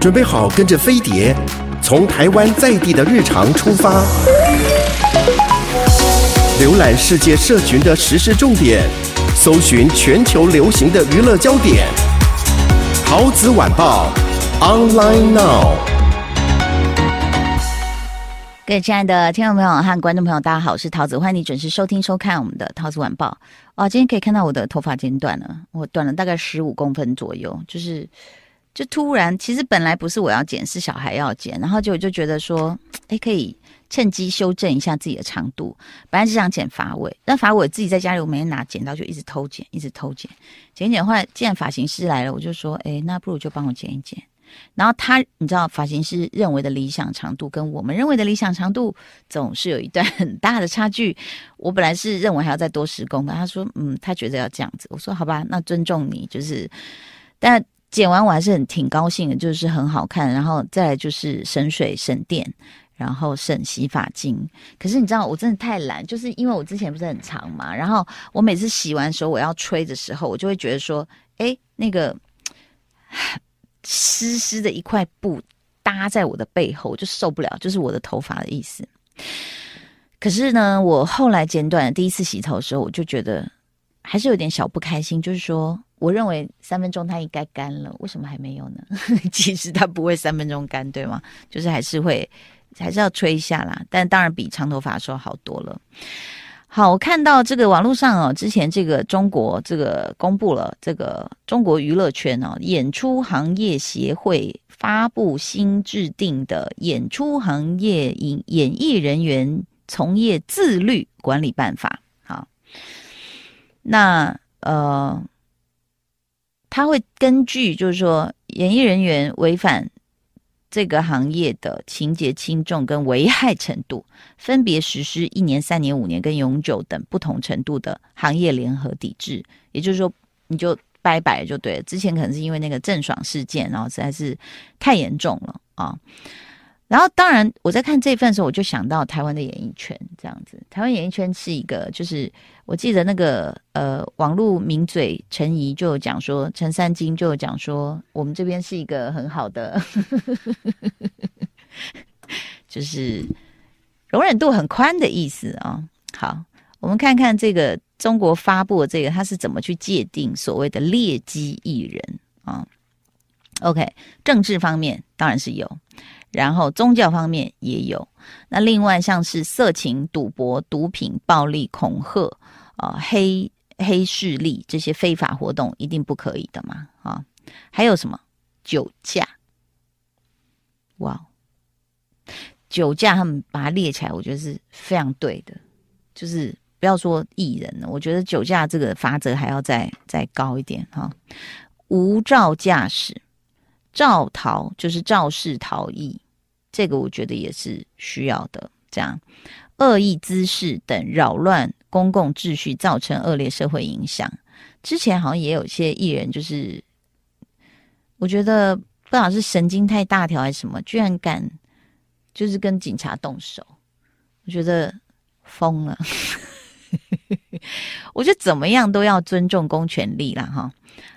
准备好跟着飞碟，从台湾在地的日常出发，浏览世界社群的时事重点，搜寻全球流行的娱乐焦点。陶子晚报，online now。各位亲爱的听众朋友和观众朋友，大家好，我是陶子，欢迎你准时收听收看我们的陶子晚报。哇，今天可以看到我的头发剪短了，我短了大概十五公分左右，就是。就突然，其实本来不是我要剪，是小孩要剪，然后就我就觉得说，哎，可以趁机修正一下自己的长度。本来是想剪发尾，但发尾自己在家里，我每天拿剪刀就一直偷剪，一直偷剪，剪剪。后来既然发型师来了，我就说，哎，那不如就帮我剪一剪。然后他，你知道，发型师认为的理想长度跟我们认为的理想长度总是有一段 很大的差距。我本来是认为还要再多十公分，他说，嗯，他觉得要这样子。我说，好吧，那尊重你，就是，但。剪完我还是很挺高兴的，就是很好看，然后再来就是省水省电，然后省洗发精。可是你知道我真的太懒，就是因为我之前不是很长嘛，然后我每次洗完时候我要吹的时候，我就会觉得说，哎，那个 湿湿的一块布搭在我的背后，我就受不了，就是我的头发的意思。可是呢，我后来剪短第一次洗头的时候，我就觉得还是有点小不开心，就是说。我认为三分钟它应该干了，为什么还没有呢？其实它不会三分钟干，对吗？就是还是会，还是要吹一下啦。但当然比长头发的时候好多了。好，我看到这个网络上哦，之前这个中国这个公布了这个中国娱乐圈哦，演出行业协会发布新制定的演出行业演演艺人员从业自律管理办法。好，那呃。他会根据，就是说，演艺人员违反这个行业的情节轻重跟危害程度，分别实施一年、三年、五年跟永久等不同程度的行业联合抵制。也就是说，你就拜拜就对了。之前可能是因为那个郑爽事件，然后实在是太严重了啊。然后，当然，我在看这份时候，我就想到台湾的演艺圈这样子。台湾演艺圈是一个，就是我记得那个呃，网络名嘴陈怡就讲说，陈三金就讲说，我们这边是一个很好的，就是容忍度很宽的意思啊。好，我们看看这个中国发布的这个，他是怎么去界定所谓的劣迹艺人啊？OK，政治方面当然是有。然后宗教方面也有，那另外像是色情、赌博、毒品、暴力、恐吓啊、黑黑势力这些非法活动，一定不可以的嘛啊？还有什么酒驾？哇，酒驾他们把它列起来，我觉得是非常对的。就是不要说艺人了，我觉得酒驾这个罚则还要再再高一点哈。无照驾驶。肇逃就是肇事逃逸，这个我觉得也是需要的。这样，恶意姿势等扰乱公共秩序，造成恶劣社会影响。之前好像也有些艺人，就是我觉得不知道是神经太大条还是什么，居然敢就是跟警察动手，我觉得疯了。我觉得怎么样都要尊重公权力啦，哈。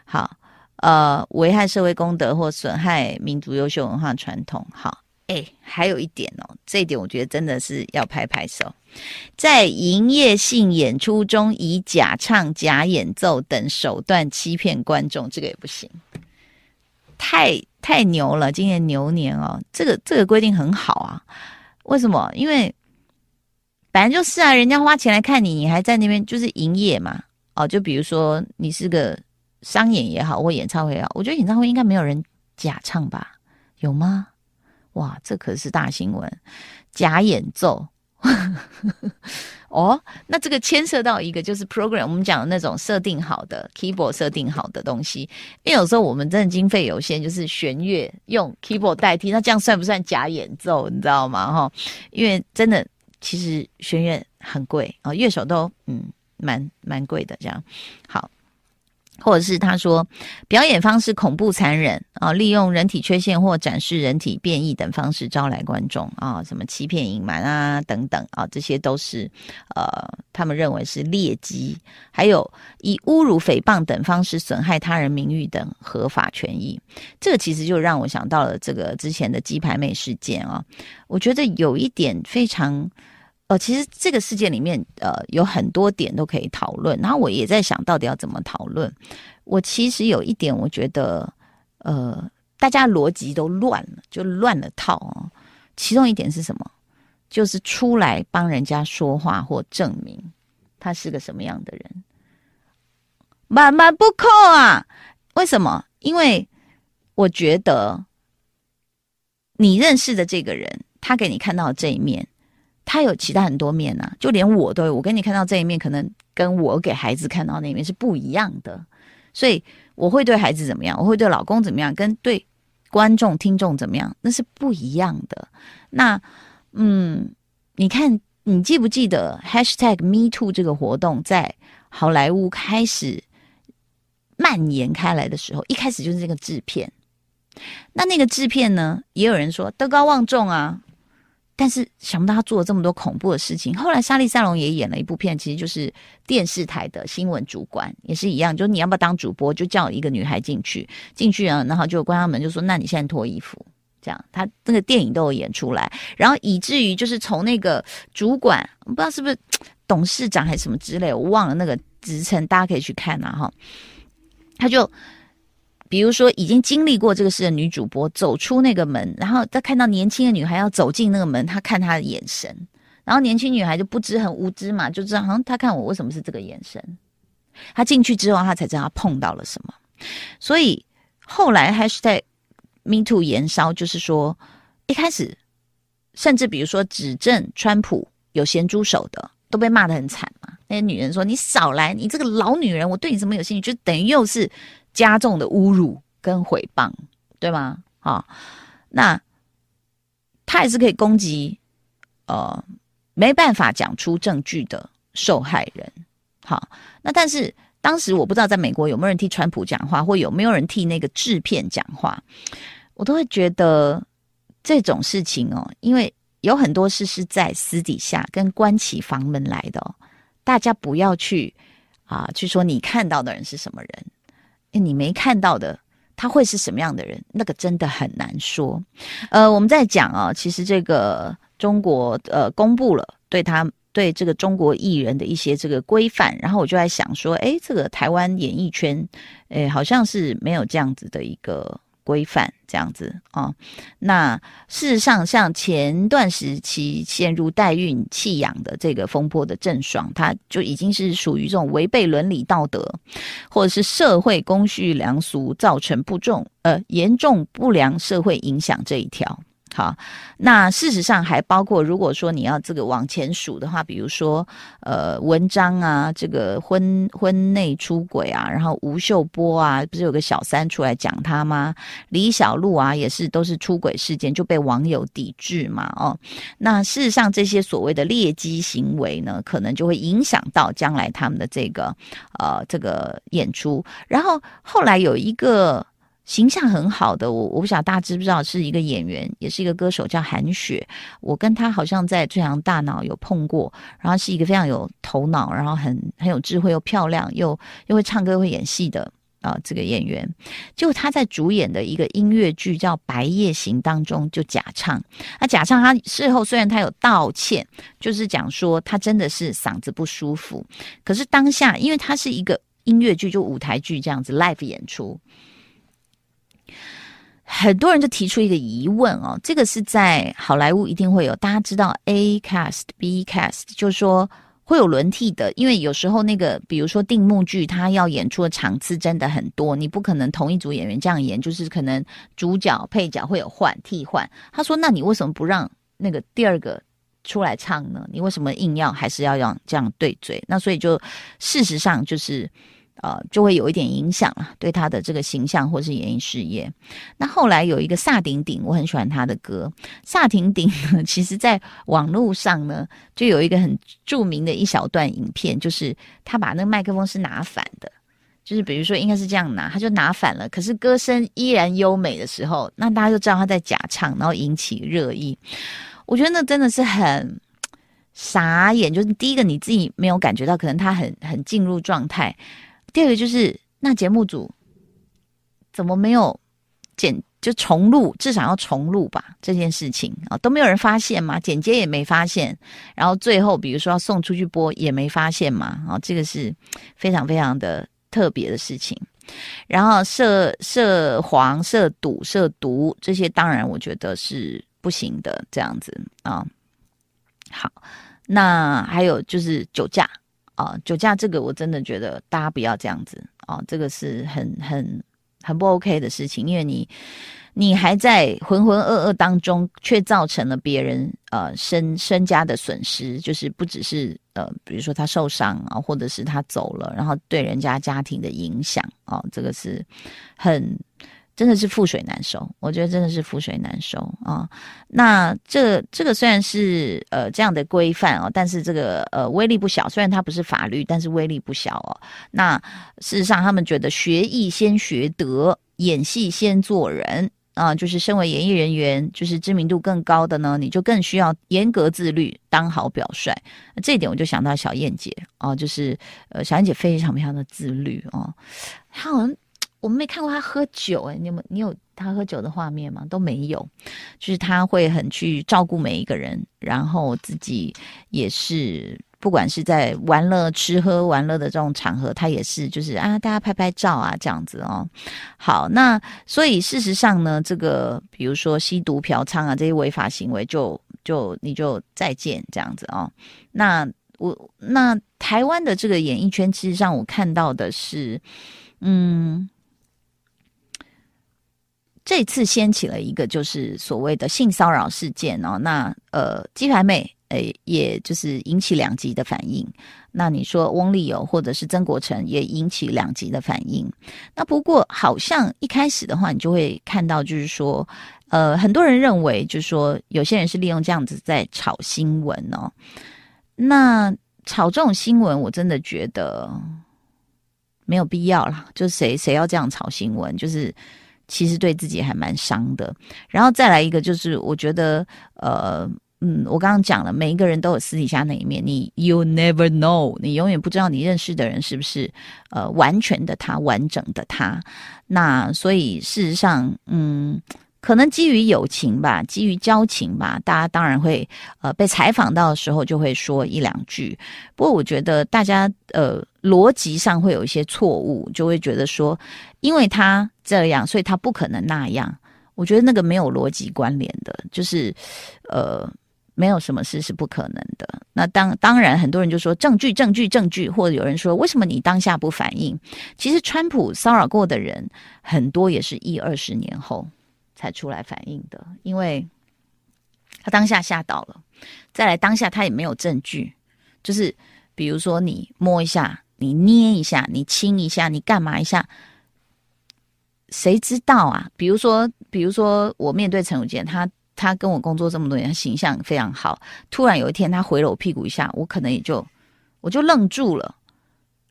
好。呃，危害社会公德或损害民族优秀文化传统。好，哎，还有一点哦，这一点我觉得真的是要拍拍手，在营业性演出中以假唱、假演奏等手段欺骗观众，这个也不行，太太牛了！今年牛年哦，这个这个规定很好啊。为什么？因为本来就是啊，人家花钱来看你，你还在那边就是营业嘛。哦，就比如说你是个。商演也好，或演唱会也好，我觉得演唱会应该没有人假唱吧？有吗？哇，这可是大新闻！假演奏 哦，那这个牵涉到一个就是 program，我们讲的那种设定好的 keyboard 设定好的东西，因为有时候我们真的经费有限，就是弦乐用 keyboard 代替，那这样算不算假演奏？你知道吗？哈，因为真的其实弦乐很贵啊，乐手都嗯蛮蛮贵的这样。好。或者是他说表演方式恐怖残忍啊，利用人体缺陷或展示人体变异等方式招来观众啊，什么欺骗隐瞒啊等等啊，这些都是呃他们认为是劣迹，还有以侮辱、诽谤等方式损害他人名誉等合法权益。这个其实就让我想到了这个之前的鸡排妹事件啊，我觉得有一点非常。其实这个事件里面，呃，有很多点都可以讨论。然后我也在想到底要怎么讨论。我其实有一点，我觉得，呃，大家逻辑都乱了，就乱了套哦。其中一点是什么？就是出来帮人家说话或证明他是个什么样的人，满满不扣啊！为什么？因为我觉得你认识的这个人，他给你看到的这一面。他有其他很多面呐、啊，就连我都有。我跟你看到这一面，可能跟我给孩子看到那一面是不一样的。所以我会对孩子怎么样，我会对老公怎么样，跟对观众、听众怎么样，那是不一样的。那嗯，你看，你记不记得 #HashtagMeToo 这个活动在好莱坞开始蔓延开来的时候，一开始就是这个制片。那那个制片呢，也有人说德高望重啊。但是想不到他做了这么多恐怖的事情。后来莎莉赛隆也演了一部片，其实就是电视台的新闻主管，也是一样，就你要不要当主播，就叫一个女孩进去，进去啊，然后就关上门，就说那你现在脱衣服，这样。他那个电影都有演出来，然后以至于就是从那个主管，不知道是不是董事长还是什么之类，我忘了那个职称，大家可以去看呐哈。他就。比如说，已经经历过这个事的女主播走出那个门，然后她看到年轻的女孩要走进那个门，她看她的眼神，然后年轻女孩就不知很无知嘛，就知道好像她看我为什么是这个眼神。她进去之后，她才知道她碰到了什么。所以后来还是在 #MeToo 延烧，就是说一开始甚至比如说指证川普有咸猪手的，都被骂得很惨嘛。那些女人说：“你少来，你这个老女人，我对你怎么有兴趣？”就等于又是。加重的侮辱跟诽谤，对吗？好，那他也是可以攻击，呃，没办法讲出证据的受害人。好，那但是当时我不知道在美国有没有人替川普讲话，或有没有人替那个制片讲话，我都会觉得这种事情哦，因为有很多事是在私底下跟关起房门来的，大家不要去啊，去说你看到的人是什么人。你没看到的，他会是什么样的人？那个真的很难说。呃，我们在讲啊，其实这个中国呃公布了对他对这个中国艺人的一些这个规范，然后我就在想说，诶，这个台湾演艺圈，诶，好像是没有这样子的一个。规范这样子啊、哦，那事实上，像前段时期陷入代孕弃养的这个风波的郑爽，她就已经是属于这种违背伦理道德，或者是社会公序良俗，造成不重呃严重不良社会影响这一条。好，那事实上还包括，如果说你要这个往前数的话，比如说，呃，文章啊，这个婚婚内出轨啊，然后吴秀波啊，不是有个小三出来讲他吗？李小璐啊，也是都是出轨事件就被网友抵制嘛，哦，那事实上这些所谓的劣迹行为呢，可能就会影响到将来他们的这个呃这个演出，然后后来有一个。形象很好的我，我不晓得大家知不知道，是一个演员，也是一个歌手，叫韩雪。我跟他好像在《最强大脑》有碰过，然后是一个非常有头脑，然后很很有智慧又漂亮又又会唱歌会演戏的啊、这个演员。就他在主演的一个音乐剧叫《白夜行》当中就假唱，那假唱他事后虽然他有道歉，就是讲说他真的是嗓子不舒服，可是当下因为他是一个音乐剧，就舞台剧这样子 live 演出。很多人就提出一个疑问哦，这个是在好莱坞一定会有，大家知道 A cast、B cast，就是说会有轮替的，因为有时候那个，比如说定目剧，他要演出的场次真的很多，你不可能同一组演员这样演，就是可能主角、配角会有换替换。他说：“那你为什么不让那个第二个出来唱呢？你为什么硬要还是要让这样对嘴？那所以就事实上就是。”呃，就会有一点影响了，对他的这个形象或是演艺事业。那后来有一个萨顶顶，我很喜欢他的歌。萨顶顶呢，其实在网络上呢，就有一个很著名的一小段影片，就是他把那个麦克风是拿反的，就是比如说应该是这样拿，他就拿反了，可是歌声依然优美的时候，那大家就知道他在假唱，然后引起热议。我觉得那真的是很 傻眼，就是第一个你自己没有感觉到，可能他很很进入状态；第二个就是那节目组怎么没有剪？就重录，至少要重录吧。这件事情啊，都没有人发现吗？剪接也没发现，然后最后比如说要送出去播也没发现嘛。啊，这个是非常非常的特别的事情。然后涉涉黄、涉赌、涉毒这些，当然我觉得是不行的。这样子啊，好，那还有就是酒驾啊，酒驾这个我真的觉得大家不要这样子啊，这个是很很。很不 OK 的事情，因为你，你还在浑浑噩噩当中，却造成了别人呃身身家的损失，就是不只是呃，比如说他受伤啊，或者是他走了，然后对人家家庭的影响啊，这个是很。真的是覆水难收，我觉得真的是覆水难收啊。那这这个虽然是呃这样的规范哦，但是这个呃威力不小。虽然它不是法律，但是威力不小哦。那事实上，他们觉得学艺先学德，演戏先做人啊。就是身为演艺人员，就是知名度更高的呢，你就更需要严格自律，当好表率。这一点我就想到小燕姐哦，就是呃小燕姐非常非常的自律哦，她好像。我们没看过他喝酒，诶，你有？你有他喝酒的画面吗？都没有，就是他会很去照顾每一个人，然后自己也是，不管是在玩乐、吃喝玩乐的这种场合，他也是，就是啊，大家拍拍照啊，这样子哦。好，那所以事实上呢，这个比如说吸毒、嫖娼啊这些违法行为就，就就你就再见这样子哦。那我那台湾的这个演艺圈，其实上我看到的是，嗯。这次掀起了一个就是所谓的性骚扰事件哦，那呃鸡排妹诶，也就是引起两极的反应。那你说翁立友或者是曾国城也引起两极的反应。那不过好像一开始的话，你就会看到就是说，呃，很多人认为就是说，有些人是利用这样子在炒新闻哦。那炒这种新闻，我真的觉得没有必要啦。就谁谁要这样炒新闻，就是。其实对自己还蛮伤的，然后再来一个就是，我觉得，呃，嗯，我刚刚讲了，每一个人都有私底下那一面，你 you never know，你永远不知道你认识的人是不是呃完全的他，完整的他。那所以事实上，嗯。可能基于友情吧，基于交情吧，大家当然会呃被采访到的时候就会说一两句。不过我觉得大家呃逻辑上会有一些错误，就会觉得说，因为他这样，所以他不可能那样。我觉得那个没有逻辑关联的，就是呃没有什么事是不可能的。那当当然很多人就说证据证据证据，或者有人说为什么你当下不反应？其实川普骚扰过的人很多也是一二十年后。才出来反应的，因为他当下吓到了。再来，当下他也没有证据，就是比如说你摸一下，你捏一下，你亲一下，你干嘛一下，谁知道啊？比如说，比如说我面对陈汝健，他他跟我工作这么多年，他形象非常好。突然有一天他回了我屁股一下，我可能也就我就愣住了。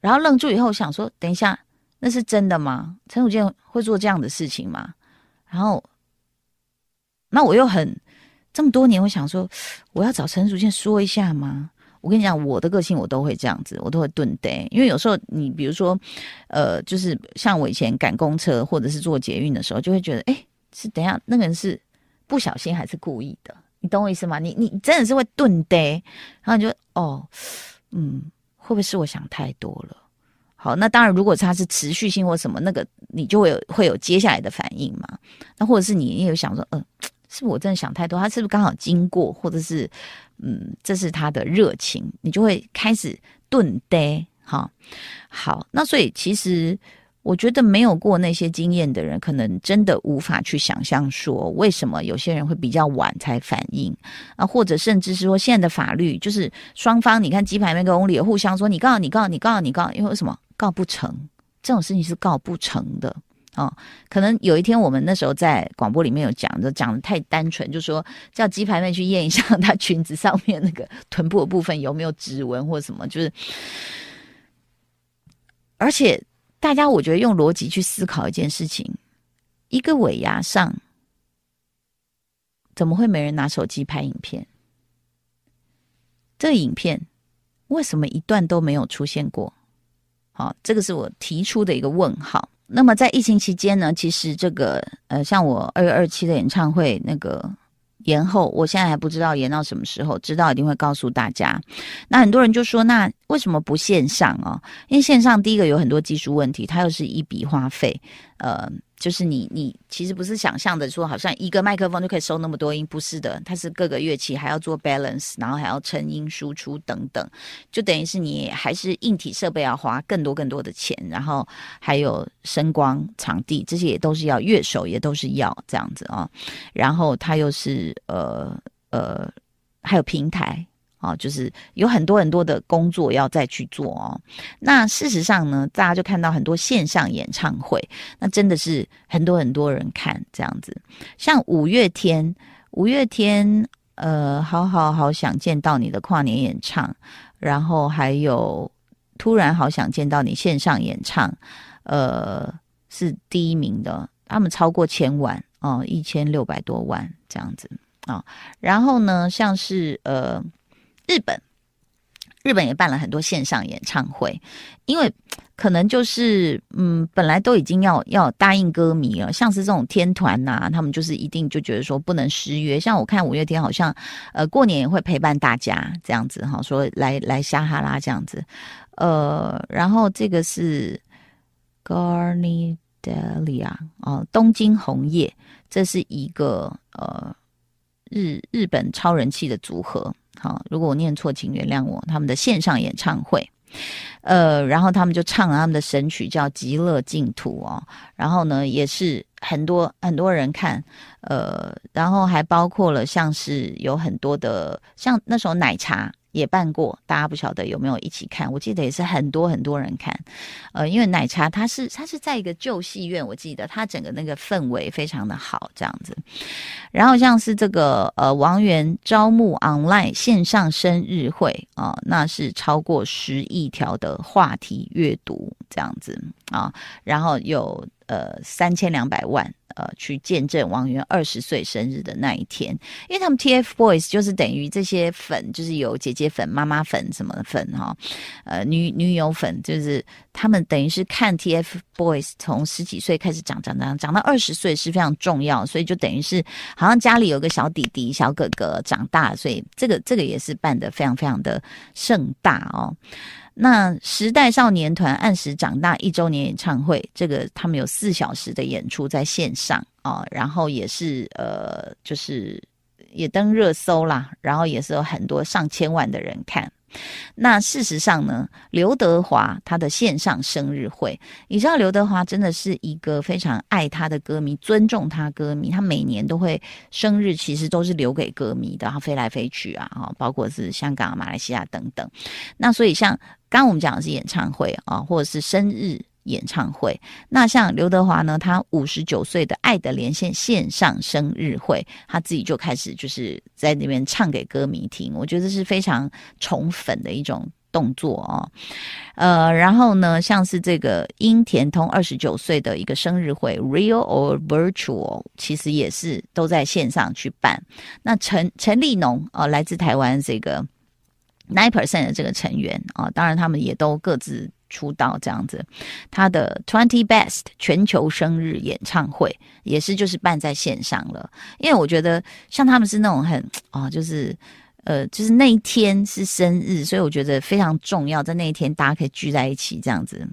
然后愣住以后想说，等一下，那是真的吗？陈汝健会做这样的事情吗？然后。那我又很这么多年，我想说，我要找陈淑倩说一下吗？我跟你讲，我的个性我都会这样子，我都会顿呆，因为有时候你比如说，呃，就是像我以前赶公车或者是坐捷运的时候，就会觉得，哎，是等下那个人是不小心还是故意的？你懂我意思吗？你你真的是会顿呆，然后你就哦，嗯，会不会是我想太多了？好，那当然，如果他是持续性或什么，那个你就会有会有接下来的反应嘛。那或者是你也有想说，嗯。是不是我真的想太多？他是不是刚好经过，或者是嗯，这是他的热情，你就会开始顿呆哈。好，那所以其实我觉得没有过那些经验的人，可能真的无法去想象说为什么有些人会比较晚才反应啊，或者甚至是说现在的法律就是双方，你看鸡排面跟翁立友互相说你告你告你告你告，因为为什么告不成？这种事情是告不成的。哦，可能有一天我们那时候在广播里面有讲，就讲的太单纯，就说叫鸡排妹去验一下她裙子上面那个臀部的部分有没有指纹或什么，就是，而且大家我觉得用逻辑去思考一件事情，一个尾牙上怎么会没人拿手机拍影片？这影片为什么一段都没有出现过？好，这个是我提出的一个问号。那么在疫情期间呢，其实这个呃，像我二月二七的演唱会那个延后，我现在还不知道延到什么时候，知道一定会告诉大家。那很多人就说，那为什么不线上哦？因为线上第一个有很多技术问题，它又是一笔花费，呃。就是你，你其实不是想象的说，好像一个麦克风就可以收那么多音，不是的，它是各个乐器还要做 balance，然后还要成音输出等等，就等于是你还是硬体设备要花更多更多的钱，然后还有声光场地这些也都是要，乐手也都是要这样子啊，然后它又是呃呃还有平台。哦，就是有很多很多的工作要再去做哦。那事实上呢，大家就看到很多线上演唱会，那真的是很多很多人看这样子。像五月天，五月天，呃，好好好想见到你的跨年演唱，然后还有突然好想见到你线上演唱，呃，是第一名的，他们超过千万哦，一千六百多万这样子啊，然后呢，像是呃。日本，日本也办了很多线上演唱会，因为可能就是嗯，本来都已经要要答应歌迷了，像是这种天团呐、他们就是一定就觉得说不能失约。像我看五月天好像呃过年也会陪伴大家这样子哈，说来来撒哈拉这样子，呃，然后这个是 Garnidelia 哦，东京红叶，这是一个呃日日本超人气的组合。好，如果我念错，请原谅我。他们的线上演唱会，呃，然后他们就唱了他们的神曲，叫《极乐净土》哦。然后呢，也是很多很多人看，呃，然后还包括了像是有很多的，像那时候奶茶。也办过，大家不晓得有没有一起看？我记得也是很多很多人看，呃，因为奶茶它是它是在一个旧戏院，我记得它整个那个氛围非常的好，这样子。然后像是这个呃王源招募 online 线上生日会啊，那是超过十亿条的话题阅读这样子啊，然后有呃三千两百万。呃，去见证王源二十岁生日的那一天，因为他们 TFBOYS 就是等于这些粉，就是有姐姐粉、妈妈粉什么粉哈，呃，女女友粉，就是他们等于是看 TFBOYS 从十几岁开始长长长长到二十岁是非常重要，所以就等于是好像家里有个小弟弟、小哥哥长大，所以这个这个也是办得非常非常的盛大哦。那时代少年团按时长大一周年演唱会，这个他们有四小时的演出在线上啊，然后也是呃，就是也登热搜啦，然后也是有很多上千万的人看。那事实上呢，刘德华他的线上生日会，你知道刘德华真的是一个非常爱他的歌迷，尊重他歌迷，他每年都会生日，其实都是留给歌迷的，他飞来飞去啊，包括是香港、马来西亚等等。那所以像刚我们讲的是演唱会啊，或者是生日。演唱会，那像刘德华呢，他五十九岁的《爱的连线》线上生日会，他自己就开始就是在那边唱给歌迷听，我觉得是非常宠粉的一种动作哦。呃，然后呢，像是这个殷田通二十九岁的一个生日会，Real or Virtual，其实也是都在线上去办。那陈陈立农哦、呃，来自台湾这个 Nine Percent 的这个成员啊、当然他们也都各自。出道这样子，他的 Twenty Best 全球生日演唱会也是就是办在线上了，因为我觉得像他们是那种很啊、哦，就是呃，就是那一天是生日，所以我觉得非常重要，在那一天大家可以聚在一起这样子。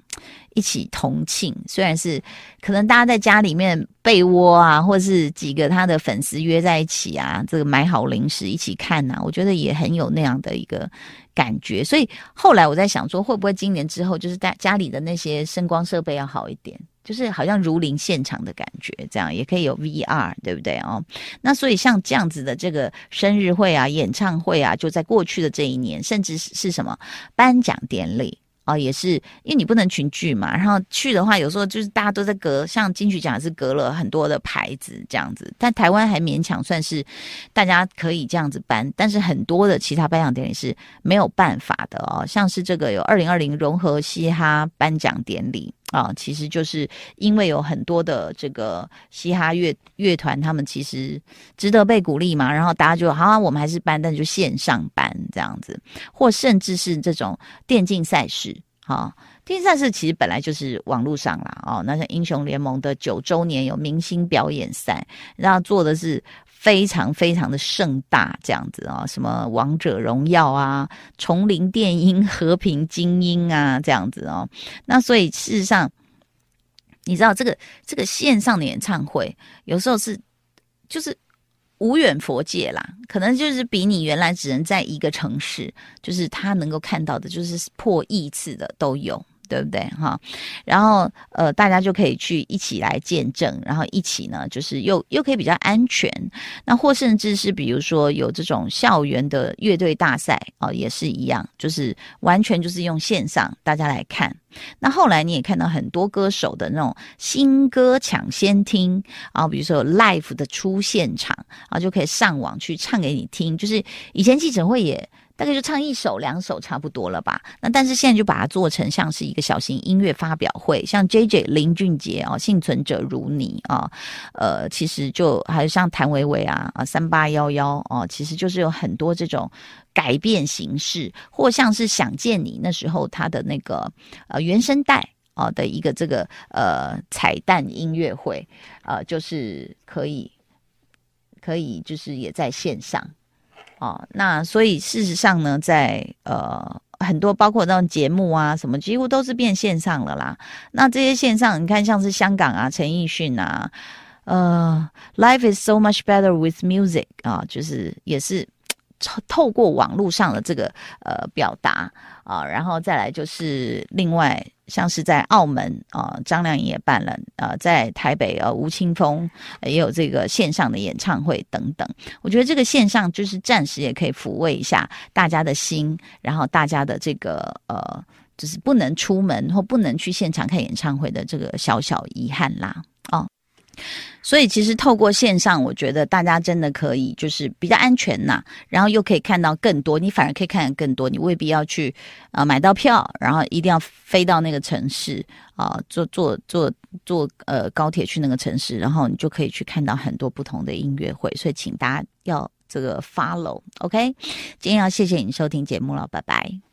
一起同庆，虽然是可能大家在家里面被窝啊，或是几个他的粉丝约在一起啊，这个买好零食一起看呐、我觉得也很有那样的一个感觉。所以后来我在想说，会不会今年之后就是大家里的那些声光设备要好一点，就是好像如临现场的感觉，这样也可以有 VR，对不对哦？那所以像这样子的这个生日会啊、演唱会啊，就在过去的这一年，甚至是是什么颁奖典礼。哦，也是，因为你不能群聚嘛，然后去的话，有时候就是大家都在隔，像金曲奖是隔了很多的牌子这样子，但台湾还勉强算是大家可以这样子颁，但是很多的其他颁奖典礼是没有办法的哦，像是这个有二零二零融合嘻哈颁奖典礼啊，其实就是因为有很多的这个嘻哈乐乐团，他们其实值得被鼓励嘛。然后大家就好，我们还是办，但就线上办这样子，或甚至是这种电竞赛事，哈，电竞赛事其实本来就是网络上啦，哦，那像英雄联盟的九周年有明星表演赛，然后做的是。非常非常的盛大，这样子啊、哦，什么王者荣耀啊，丛林电音、和平精英啊，这样子哦。那所以事实上，你知道这个这个线上的演唱会，有时候是就是无远佛界啦，可能就是比你原来只能在一个城市，就是他能够看到的，就是破亿次的都有。对不对哈？然后呃，大家就可以去一起来见证，然后一起呢，就是又又可以比较安全。那或甚至是比如说有这种校园的乐队大赛啊、呃，也是一样，就是完全就是用线上大家来看。那后来你也看到很多歌手的那种新歌抢先听啊，比如说 live 的出现场啊，就可以上网去唱给你听。就是以前记者会也。大概就唱一首两首差不多了吧。那但是现在就把它做成像是一个小型音乐发表会，像 JJ 林俊杰啊，幸存者如你啊，呃，其实就还有像谭维维啊啊三八幺幺哦，其实就是有很多这种改变形式，或像是想见你那时候他的那个呃原声带啊的一个这个呃彩蛋音乐会，呃，就是可以可以就是也在线上。哦，那所以事实上呢，在呃很多包括那种节目啊什么，几乎都是变线上了啦。那这些线上，你看像是香港啊，陈奕迅啊，呃，Life is so much better with music 啊，就是也是 透过网络上的这个呃表达啊，然后再来就是另外。像是在澳门啊，张靓颖也办了，呃，在台北呃，吴青峰也有这个线上的演唱会等等。我觉得这个线上就是暂时也可以抚慰一下大家的心，然后大家的这个呃，就是不能出门或不能去现场看演唱会的这个小小遗憾啦，哦。所以其实透过线上，我觉得大家真的可以就是比较安全呐，然后又可以看到更多，你反而可以看到更多，你未必要去啊、呃、买到票，然后一定要飞到那个城市啊、坐坐坐坐呃高铁去那个城市，然后你就可以去看到很多不同的音乐会。所以请大家要这个 follow，OK？、今天要谢谢你收听节目了，拜拜。